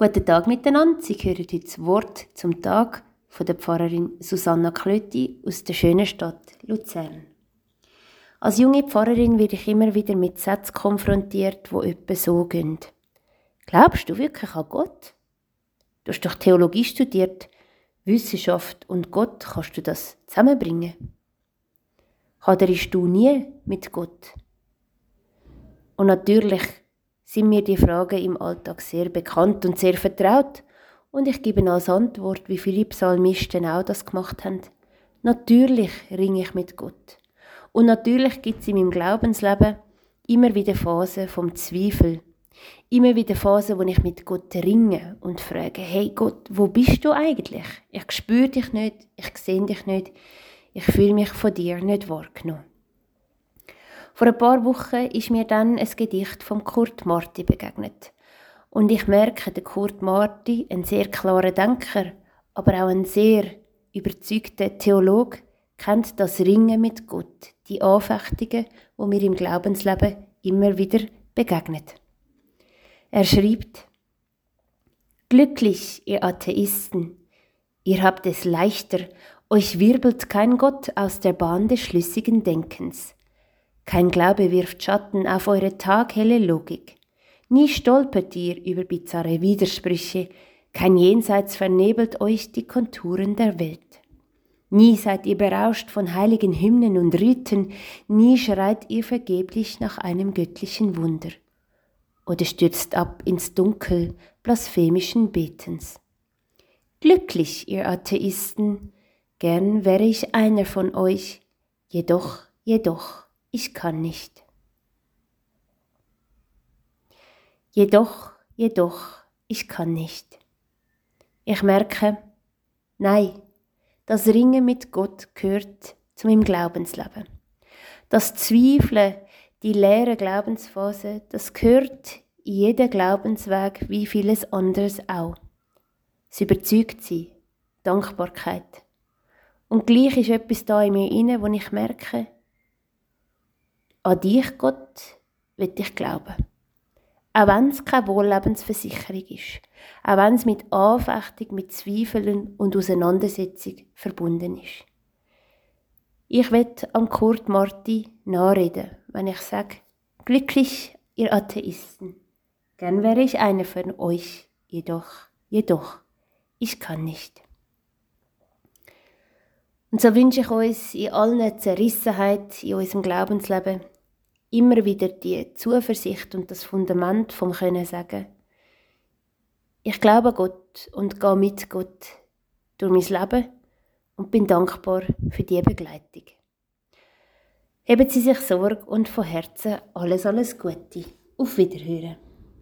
Guten Tag miteinander. Sie hören heute das Wort zum Tag von der Pfarrerin Susanna Klötti aus der schönen Stadt Luzern. Als junge Pfarrerin werde ich immer wieder mit Sätzen konfrontiert, wo etwa so gehen. Glaubst du wirklich an Gott? Du hast doch Theologie studiert. Wissenschaft und Gott, kannst du das zusammenbringen? Haderst du nie mit Gott? Und natürlich sind mir die Fragen im Alltag sehr bekannt und sehr vertraut. Und ich gebe als Antwort, wie viele Psalmisten auch das gemacht haben. Natürlich ringe ich mit Gott. Und natürlich gibt es in meinem Glaubensleben immer wieder Phasen vom Zweifel. Immer wieder Phasen, wo ich mit Gott ringe und frage, hey Gott, wo bist du eigentlich? Ich spüre dich nicht, ich sehe dich nicht, ich fühle mich von dir nicht wahrgenommen. Vor ein paar Wochen ist mir dann ein Gedicht von Kurt Marti begegnet. Und ich merke, der Kurt Marti, ein sehr klarer Denker, aber auch ein sehr überzeugter Theolog, kennt das Ringen mit Gott, die Anfechtungen, wo mir im Glaubensleben immer wieder begegnet. Er schreibt, Glücklich, ihr Atheisten, ihr habt es leichter, euch wirbelt kein Gott aus der Bahn des schlüssigen Denkens. Kein Glaube wirft Schatten auf eure taghelle Logik. Nie stolpert ihr über bizarre Widersprüche, kein Jenseits vernebelt euch die Konturen der Welt. Nie seid ihr berauscht von heiligen Hymnen und Riten, nie schreit ihr vergeblich nach einem göttlichen Wunder. Oder stürzt ab ins Dunkel blasphemischen Betens. Glücklich, ihr Atheisten, gern wäre ich einer von euch, jedoch, jedoch ich kann nicht. Jedoch, jedoch, ich kann nicht. Ich merke, nein, das Ringen mit Gott gehört zu meinem Glaubensleben. Das Zweifeln, die leere Glaubensphase, das gehört in jeden Glaubensweg wie vieles anderes auch. Es überzeugt sie, Dankbarkeit. Und gleich ist etwas da in mir inne, wo ich merke, an dich, Gott, will ich glauben. Auch wenn es keine Wohllebensversicherung ist. Auch wenn es mit Anfechtung, mit Zweifeln und Auseinandersetzung verbunden ist. Ich will am Kurt Marti nachreden, wenn ich sage, glücklich, ihr Atheisten. Gern wäre ich einer von euch, jedoch, jedoch, ich kann nicht. Und so wünsche ich uns in allen Zerrissenheit in unserem Glaubensleben immer wieder die Zuversicht und das Fundament vom Können sagen, ich glaube Gott und gehe mit Gott durch mein Leben und bin dankbar für die Begleitung. Heben Sie sich Sorge und von Herzen alles, alles Gute. Auf Wiederhören.